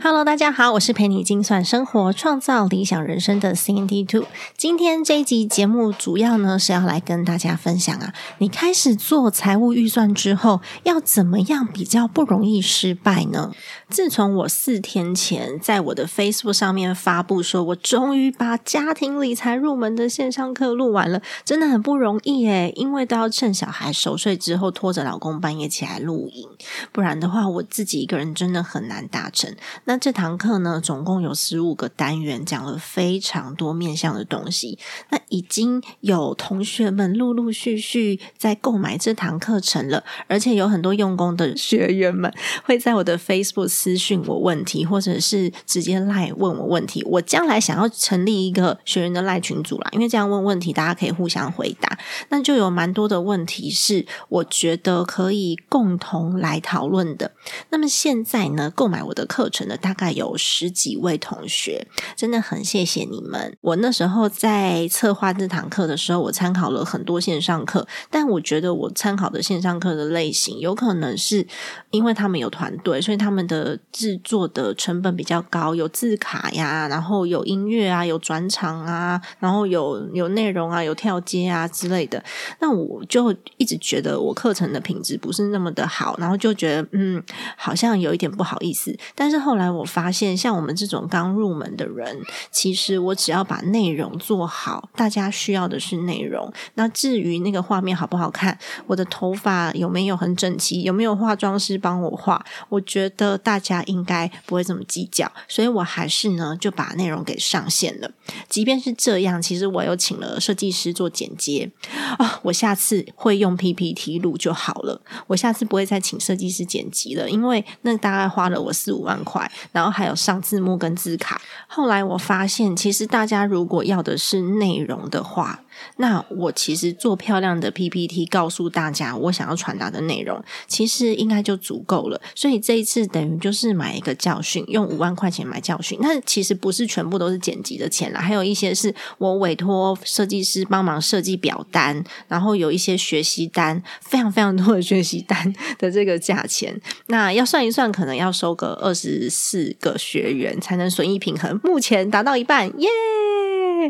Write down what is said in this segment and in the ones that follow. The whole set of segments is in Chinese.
Hello，大家好，我是陪你精算生活、创造理想人生的 Cindy Two。今天这一集节目主要呢是要来跟大家分享啊，你开始做财务预算之后，要怎么样比较不容易失败呢？自从我四天前在我的 Facebook 上面发布说，我终于把家庭理财入门的线上课录完了，真的很不容易诶，因为都要趁小孩熟睡之后，拖着老公半夜起来录影，不然的话，我自己一个人真的很难达成。那那这堂课呢，总共有十五个单元，讲了非常多面向的东西。那已经有同学们陆陆续续在购买这堂课程了，而且有很多用功的学员们会在我的 Facebook 私讯我问题，或者是直接赖问我问题。我将来想要成立一个学员的赖群组啦，因为这样问问题，大家可以互相回答。那就有蛮多的问题是我觉得可以共同来讨论的。那么现在呢，购买我的课程的大概有十几位同学，真的很谢谢你们。我那时候在策划这堂课的时候，我参考了很多线上课，但我觉得我参考的线上课的类型，有可能是因为他们有团队，所以他们的制作的成本比较高，有字卡呀，然后有音乐啊，有转场啊，然后有有内容啊，有跳接啊之类的。那我就一直觉得我课程的品质不是那么的好，然后就觉得嗯，好像有一点不好意思。但是后来我发现，像我们这种刚入门的人，其实我只要把内容做好，大家需要的是内容。那至于那个画面好不好看，我的头发有没有很整齐，有没有化妆师帮我画，我觉得大家应该不会这么计较。所以我还是呢，就把内容给上线了。即便是这样，其实我又请了设计师做剪接啊。我下次会用 PPT 录就好了。我下次不会再请设计师剪辑了，因为那大概花了我四五万块，然后还有上字幕跟字卡。后来我发现，其实大家如果要的是内容的话，那我其实做漂亮的 PPT，告诉大家我想要传达的内容，其实应该就足够了。所以这一次等于就是买一个教训，用五万块钱买教训。那其实不是全部都是剪辑的钱啦，还有一些是我委托设计师帮忙设计表单，然后有一些学习单，非常非常多的学习单的这个价钱。那要算一算，可能要收个二十四个学员才能损益平衡。目前达到一半，耶！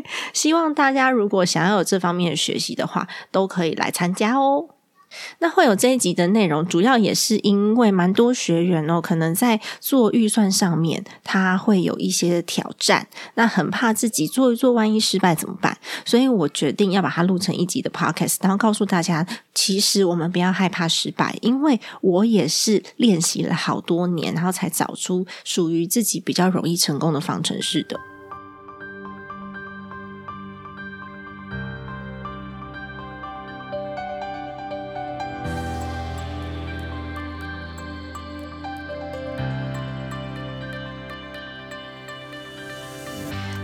希望大家如果想要有这方面的学习的话，都可以来参加哦。那会有这一集的内容，主要也是因为蛮多学员哦，可能在做预算上面，他会有一些挑战，那很怕自己做一做，万一失败怎么办？所以我决定要把它录成一集的 podcast，然后告诉大家，其实我们不要害怕失败，因为我也是练习了好多年，然后才找出属于自己比较容易成功的方程式的。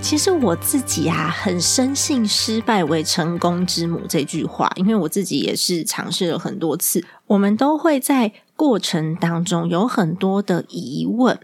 其实我自己啊，很深信“失败为成功之母”这句话，因为我自己也是尝试了很多次。我们都会在过程当中有很多的疑问，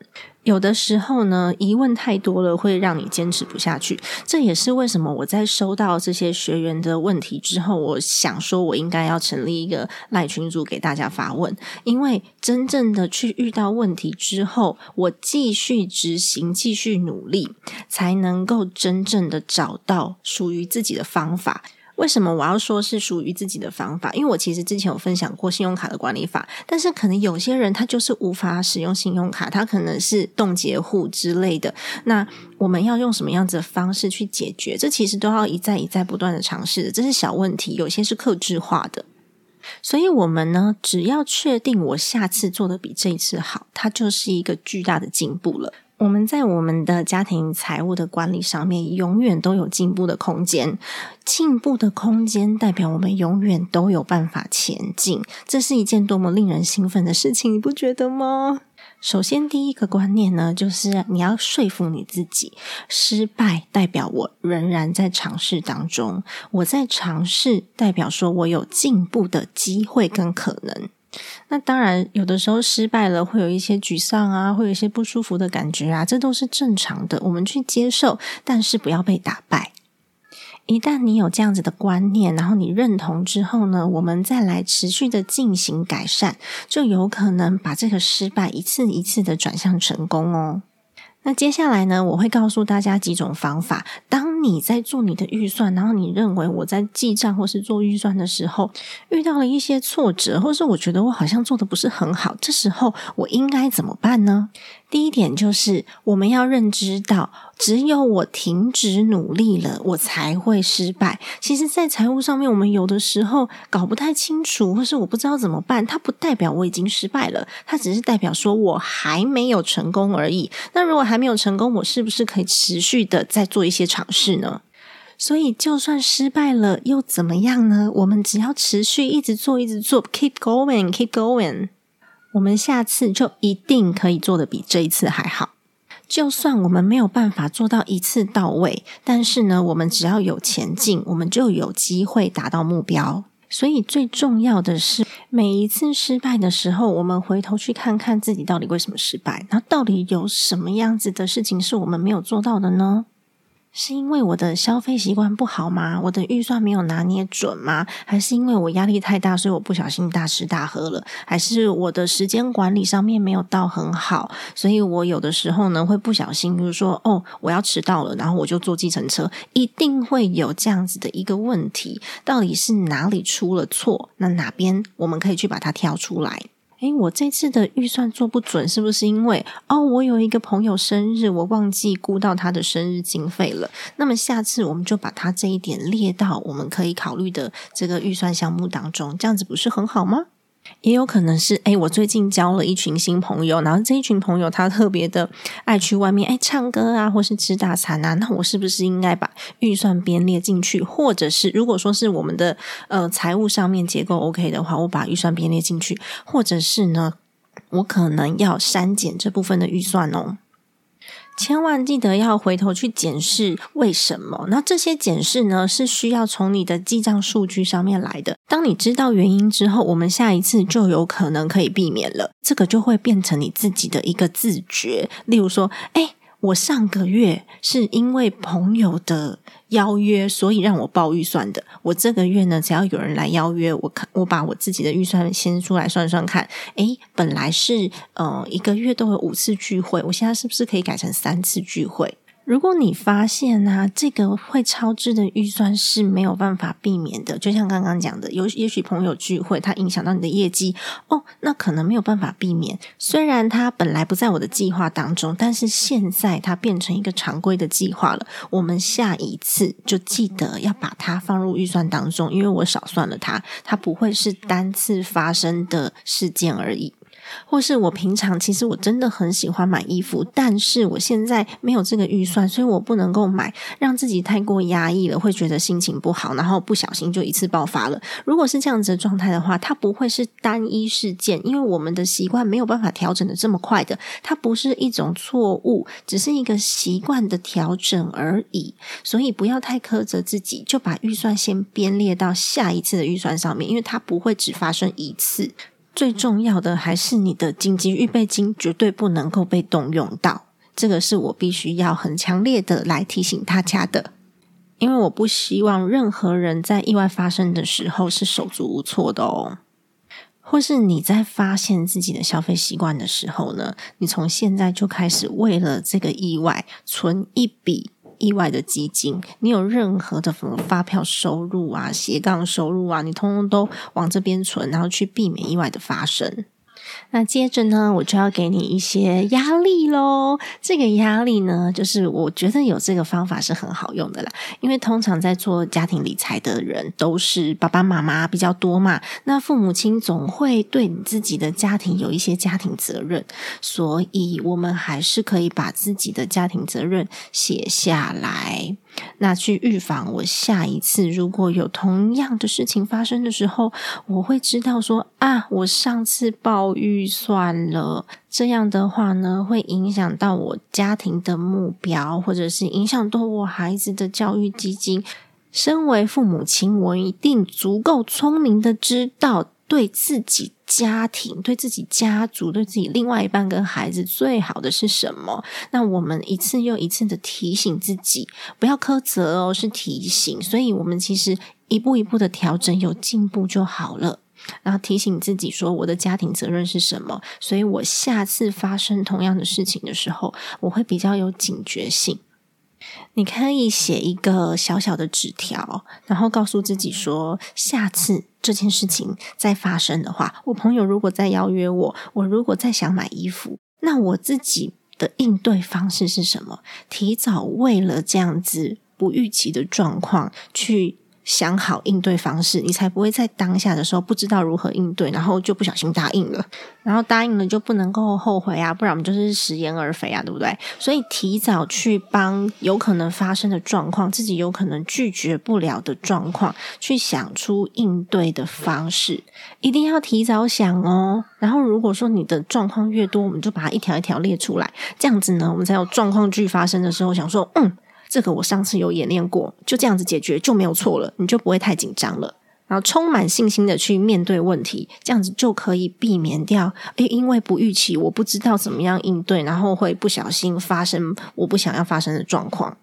有的时候呢，疑问太多了，会让你坚持不下去。这也是为什么我在收到这些学员的问题之后，我想说我应该要成立一个赖群组给大家发问，因为真正的去遇到问题之后，我继续执行，继续努力，才能够真正的找到属于自己的方法。为什么我要说是属于自己的方法？因为我其实之前有分享过信用卡的管理法，但是可能有些人他就是无法使用信用卡，他可能是冻结户之类的。那我们要用什么样子的方式去解决？这其实都要一再一再不断的尝试的。这是小问题，有些是克制化的。所以，我们呢，只要确定我下次做的比这一次好，它就是一个巨大的进步了。我们在我们的家庭财务的管理上面，永远都有进步的空间。进步的空间代表我们永远都有办法前进，这是一件多么令人兴奋的事情，你不觉得吗？首先，第一个观念呢，就是你要说服你自己，失败代表我仍然在尝试当中，我在尝试，代表说我有进步的机会跟可能。那当然，有的时候失败了，会有一些沮丧啊，会有一些不舒服的感觉啊，这都是正常的，我们去接受，但是不要被打败。一旦你有这样子的观念，然后你认同之后呢，我们再来持续的进行改善，就有可能把这个失败一次一次的转向成功哦。那接下来呢，我会告诉大家几种方法。当你在做你的预算，然后你认为我在记账或是做预算的时候，遇到了一些挫折，或是我觉得我好像做的不是很好，这时候我应该怎么办呢？第一点就是我们要认知到，只有我停止努力了，我才会失败。其实，在财务上面，我们有的时候搞不太清楚，或是我不知道怎么办，它不代表我已经失败了，它只是代表说我还没有成功而已。那如果还没有成功，我是不是可以持续的再做一些尝试呢？所以，就算失败了又怎么样呢？我们只要持续一直做，一直做，keep going，keep going。我们下次就一定可以做的比这一次还好。就算我们没有办法做到一次到位，但是呢，我们只要有前进，我们就有机会达到目标。所以最重要的是，每一次失败的时候，我们回头去看看自己到底为什么失败，那到底有什么样子的事情是我们没有做到的呢？是因为我的消费习惯不好吗？我的预算没有拿捏准吗？还是因为我压力太大，所以我不小心大吃大喝了？还是我的时间管理上面没有到很好，所以我有的时候呢会不小心，比如说哦，我要迟到了，然后我就坐计程车，一定会有这样子的一个问题，到底是哪里出了错？那哪边我们可以去把它挑出来？诶，我这次的预算做不准，是不是因为哦，我有一个朋友生日，我忘记估到他的生日经费了？那么下次我们就把他这一点列到我们可以考虑的这个预算项目当中，这样子不是很好吗？也有可能是，哎，我最近交了一群新朋友，然后这一群朋友他特别的爱去外面，哎，唱歌啊，或是吃大餐啊，那我是不是应该把预算编列进去？或者是如果说是我们的呃财务上面结构 OK 的话，我把预算编列进去，或者是呢，我可能要删减这部分的预算哦。千万记得要回头去检视为什么？那这些检视呢，是需要从你的记账数据上面来的。当你知道原因之后，我们下一次就有可能可以避免了。这个就会变成你自己的一个自觉。例如说，哎。我上个月是因为朋友的邀约，所以让我报预算的。我这个月呢，只要有人来邀约，我看我把我自己的预算先出来算算看。诶，本来是呃一个月都有五次聚会，我现在是不是可以改成三次聚会？如果你发现呢，这个会超支的预算是没有办法避免的，就像刚刚讲的，有也许朋友聚会它影响到你的业绩哦，那可能没有办法避免。虽然它本来不在我的计划当中，但是现在它变成一个常规的计划了。我们下一次就记得要把它放入预算当中，因为我少算了它，它不会是单次发生的事件而已。或是我平常其实我真的很喜欢买衣服，但是我现在没有这个预算，所以我不能够买，让自己太过压抑了，会觉得心情不好，然后不小心就一次爆发了。如果是这样子的状态的话，它不会是单一事件，因为我们的习惯没有办法调整的这么快的，它不是一种错误，只是一个习惯的调整而已。所以不要太苛责自己，就把预算先编列到下一次的预算上面，因为它不会只发生一次。最重要的还是你的紧急预备金绝对不能够被动用到，这个是我必须要很强烈的来提醒大家的，因为我不希望任何人在意外发生的时候是手足无措的哦。或是你在发现自己的消费习惯的时候呢，你从现在就开始为了这个意外存一笔。意外的基金，你有任何的什么发票收入啊、斜杠收入啊，你通通都往这边存，然后去避免意外的发生。那接着呢，我就要给你一些压力喽。这个压力呢，就是我觉得有这个方法是很好用的啦。因为通常在做家庭理财的人都是爸爸妈妈比较多嘛，那父母亲总会对你自己的家庭有一些家庭责任，所以我们还是可以把自己的家庭责任写下来。那去预防我下一次如果有同样的事情发生的时候，我会知道说啊，我上次报预算了。这样的话呢，会影响到我家庭的目标，或者是影响到我孩子的教育基金。身为父母亲，我一定足够聪明的知道。对自己家庭、对自己家族、对自己另外一半跟孩子最好的是什么？那我们一次又一次的提醒自己，不要苛责哦，是提醒。所以，我们其实一步一步的调整，有进步就好了。然后提醒自己说，我的家庭责任是什么？所以我下次发生同样的事情的时候，我会比较有警觉性。你可以写一个小小的纸条，然后告诉自己说：下次这件事情再发生的话，我朋友如果再邀约我，我如果再想买衣服，那我自己的应对方式是什么？提早为了这样子不预期的状况去。想好应对方式，你才不会在当下的时候不知道如何应对，然后就不小心答应了，然后答应了就不能够后悔啊，不然我们就是食言而肥啊，对不对？所以提早去帮有可能发生的状况，自己有可能拒绝不了的状况，去想出应对的方式，一定要提早想哦。然后如果说你的状况越多，我们就把它一条一条列出来，这样子呢，我们才有状况剧发生的时候想说，嗯。这个我上次有演练过，就这样子解决就没有错了，你就不会太紧张了，然后充满信心的去面对问题，这样子就可以避免掉，诶，因为不预期，我不知道怎么样应对，然后会不小心发生我不想要发生的状况。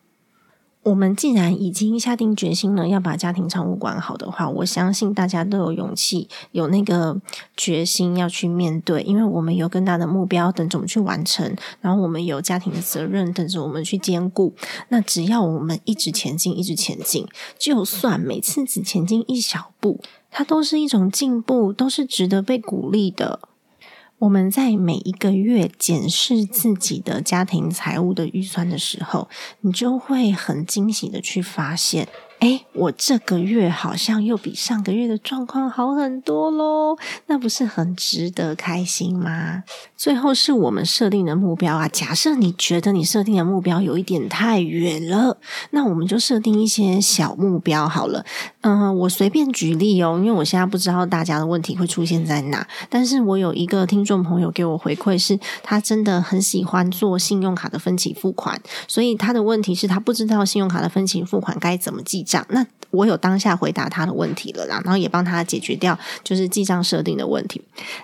我们既然已经下定决心了要把家庭财务管好的话，我相信大家都有勇气、有那个决心要去面对，因为我们有更大的目标等着我们去完成，然后我们有家庭的责任等着我们去兼顾。那只要我们一直前进，一直前进，就算每次只前进一小步，它都是一种进步，都是值得被鼓励的。我们在每一个月检视自己的家庭财务的预算的时候，你就会很惊喜的去发现。哎，我这个月好像又比上个月的状况好很多喽，那不是很值得开心吗？最后是我们设定的目标啊。假设你觉得你设定的目标有一点太远了，那我们就设定一些小目标好了。嗯，我随便举例哦，因为我现在不知道大家的问题会出现在哪。但是我有一个听众朋友给我回馈，是他真的很喜欢做信用卡的分期付款，所以他的问题是他不知道信用卡的分期付款该怎么记。那我有当下回答他的问题了啦，然后也帮他解决掉就是记账设定的问题。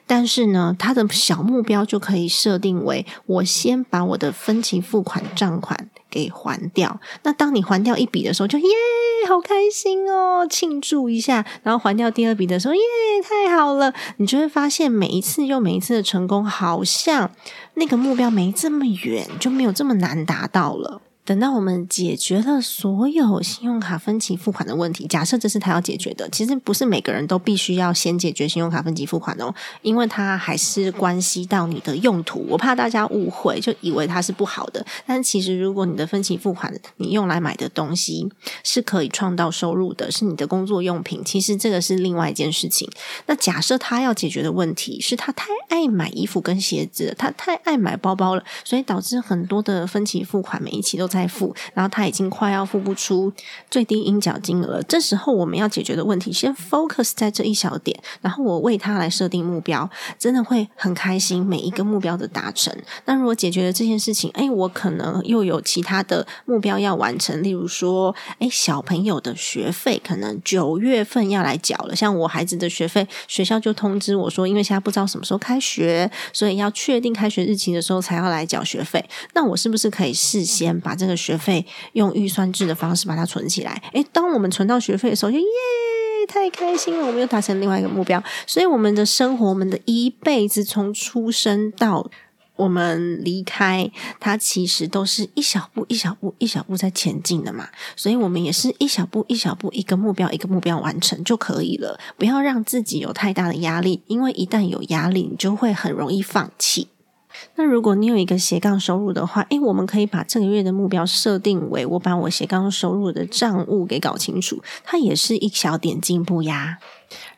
但是呢，他的小目标就可以设定为：我先把我的分期付款账款给还掉。那当你还掉一笔的时候，就耶，好开心哦，庆祝一下。然后还掉第二笔的时候，耶，太好了。你就会发现每一次又每一次的成功，好像那个目标没这么远，就没有这么难达到了。等到我们解决了所有信用卡分期付款的问题，假设这是他要解决的，其实不是每个人都必须要先解决信用卡分期付款哦，因为它还是关系到你的用途。我怕大家误会，就以为它是不好的。但其实，如果你的分期付款你用来买的东西是可以创造收入的，是你的工作用品，其实这个是另外一件事情。那假设他要解决的问题是他太爱买衣服跟鞋子，他太爱买包包了，所以导致很多的分期付款每一期都在。在付，然后他已经快要付不出最低应缴金额。这时候我们要解决的问题，先 focus 在这一小点，然后我为他来设定目标，真的会很开心。每一个目标的达成，那如果解决了这件事情，哎，我可能又有其他的目标要完成，例如说，哎，小朋友的学费可能九月份要来缴了。像我孩子的学费，学校就通知我说，因为现在不知道什么时候开学，所以要确定开学日期的时候才要来缴学费。那我是不是可以事先把这个学费用预算制的方式把它存起来，诶，当我们存到学费的时候，就耶，太开心了，我们又达成另外一个目标。所以我们的生活，我们的一辈子从出生到我们离开，它其实都是一小步、一小步、一小步在前进的嘛。所以，我们也是一小步、一小步，一个目标、一个目标完成就可以了。不要让自己有太大的压力，因为一旦有压力，你就会很容易放弃。那如果你有一个斜杠收入的话，诶，我们可以把这个月的目标设定为我把我斜杠收入的账务给搞清楚，它也是一小点进步呀。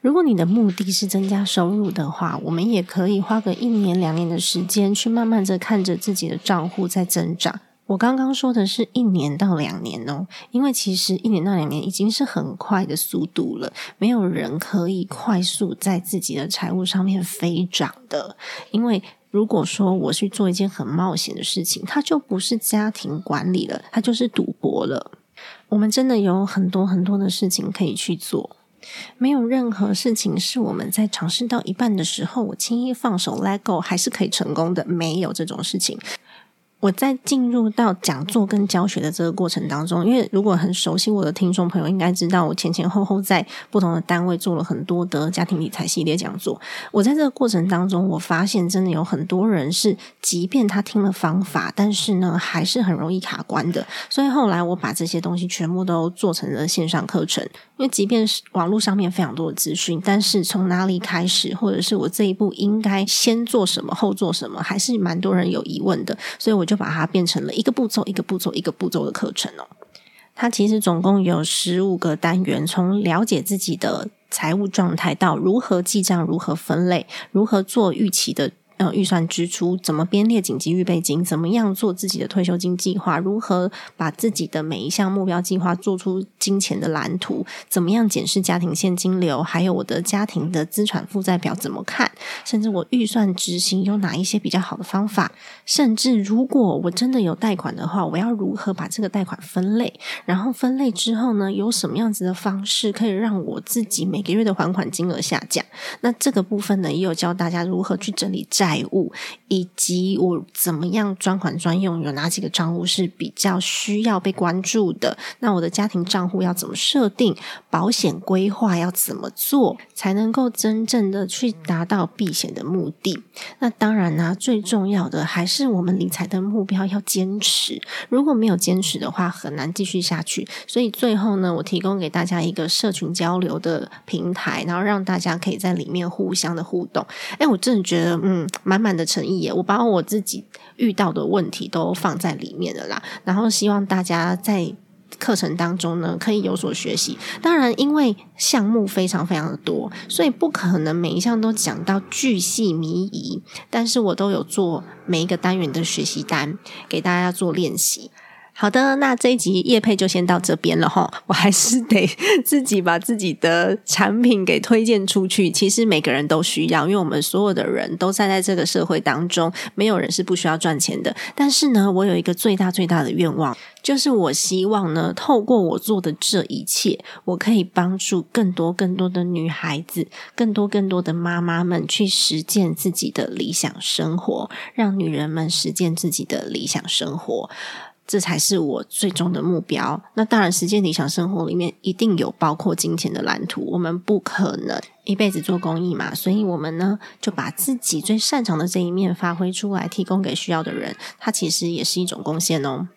如果你的目的是增加收入的话，我们也可以花个一年两年的时间，去慢慢的看着自己的账户在增长。我刚刚说的是一年到两年哦，因为其实一年到两年已经是很快的速度了，没有人可以快速在自己的财务上面飞涨的。因为如果说我去做一件很冒险的事情，它就不是家庭管理了，它就是赌博了。我们真的有很多很多的事情可以去做。没有任何事情是我们在尝试到一半的时候，我轻易放手 let go 还是可以成功的，没有这种事情。我在进入到讲座跟教学的这个过程当中，因为如果很熟悉我的听众朋友应该知道，我前前后后在不同的单位做了很多的家庭理财系列讲座。我在这个过程当中，我发现真的有很多人是，即便他听了方法，但是呢，还是很容易卡关的。所以后来我把这些东西全部都做成了线上课程。因为即便是网络上面非常多的资讯，但是从哪里开始，或者是我这一步应该先做什么，后做什么，还是蛮多人有疑问的。所以我就。就把它变成了一个步骤一个步骤一个步骤的课程哦。它其实总共有十五个单元，从了解自己的财务状态到如何记账、如何分类、如何做预期的。呃，预算支出怎么编列紧急预备金？怎么样做自己的退休金计划？如何把自己的每一项目标计划做出金钱的蓝图？怎么样检视家庭现金流？还有我的家庭的资产负债表怎么看？甚至我预算执行有哪一些比较好的方法？甚至如果我真的有贷款的话，我要如何把这个贷款分类？然后分类之后呢，有什么样子的方式可以让我自己每个月的还款金额下降？那这个部分呢，也有教大家如何去整理债。财务以及我怎么样专款专用，有哪几个账户是比较需要被关注的？那我的家庭账户要怎么设定？保险规划要怎么做，才能够真正的去达到避险的目的？那当然呢，最重要的还是我们理财的目标要坚持。如果没有坚持的话，很难继续下去。所以最后呢，我提供给大家一个社群交流的平台，然后让大家可以在里面互相的互动。哎，我真的觉得，嗯。满满的诚意耶！我把我自己遇到的问题都放在里面了啦，然后希望大家在课程当中呢可以有所学习。当然，因为项目非常非常的多，所以不可能每一项都讲到巨细靡遗。但是我都有做每一个单元的学习单，给大家做练习。好的，那这一集叶配就先到这边了哈。我还是得自己把自己的产品给推荐出去。其实每个人都需要，因为我们所有的人都站在这个社会当中，没有人是不需要赚钱的。但是呢，我有一个最大最大的愿望，就是我希望呢，透过我做的这一切，我可以帮助更多更多的女孩子，更多更多的妈妈们去实践自己的理想生活，让女人们实践自己的理想生活。这才是我最终的目标。那当然，实践理想生活里面一定有包括金钱的蓝图。我们不可能一辈子做公益嘛，所以我们呢就把自己最擅长的这一面发挥出来，提供给需要的人。它其实也是一种贡献哦。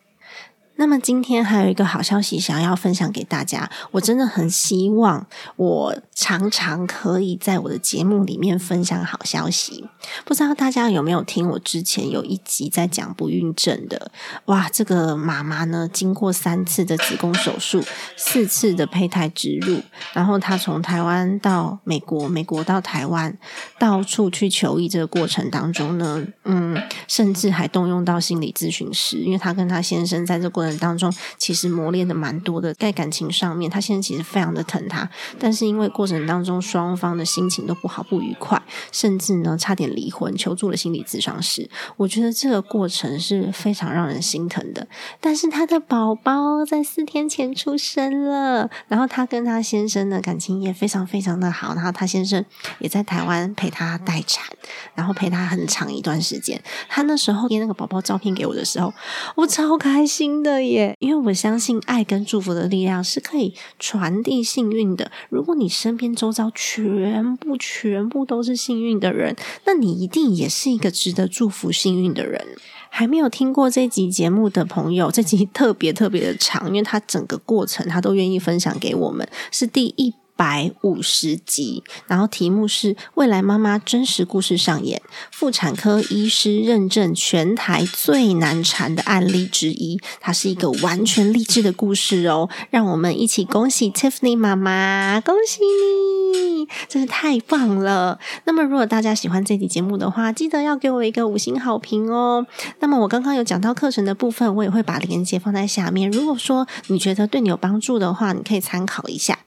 那么今天还有一个好消息想要分享给大家，我真的很希望我常常可以在我的节目里面分享好消息。不知道大家有没有听我之前有一集在讲不孕症的？哇，这个妈妈呢，经过三次的子宫手术，四次的胚胎植入，然后她从台湾到美国，美国到台湾，到处去求医。这个过程当中呢，嗯，甚至还动用到心理咨询师，因为她跟她先生在这过。当中其实磨练的蛮多的，在感情上面，他现在其实非常的疼他，但是因为过程当中双方的心情都不好不愉快，甚至呢差点离婚，求助了心理咨商师。我觉得这个过程是非常让人心疼的。但是他的宝宝在四天前出生了，然后他跟他先生的感情也非常非常的好，然后他先生也在台湾陪他待产，然后陪他很长一段时间。他那时候贴那个宝宝照片给我的时候，我超开心的。耶！因为我相信爱跟祝福的力量是可以传递幸运的。如果你身边周遭全部全部都是幸运的人，那你一定也是一个值得祝福幸运的人。还没有听过这集节目的朋友，这集特别特别的长，因为它整个过程他都愿意分享给我们，是第一。百五十集，然后题目是未来妈妈真实故事上演，妇产科医师认证全台最难缠的案例之一，它是一个完全励志的故事哦。让我们一起恭喜 Tiffany 妈妈，恭喜你，真是太棒了。那么，如果大家喜欢这集节目的话，记得要给我一个五星好评哦。那么，我刚刚有讲到课程的部分，我也会把链接放在下面。如果说你觉得对你有帮助的话，你可以参考一下。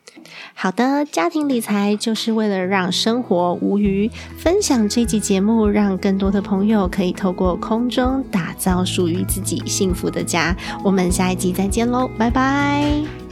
好的，家庭理财就是为了让生活无余。分享这集节目，让更多的朋友可以透过空中打造属于自己幸福的家。我们下一集再见喽，拜拜。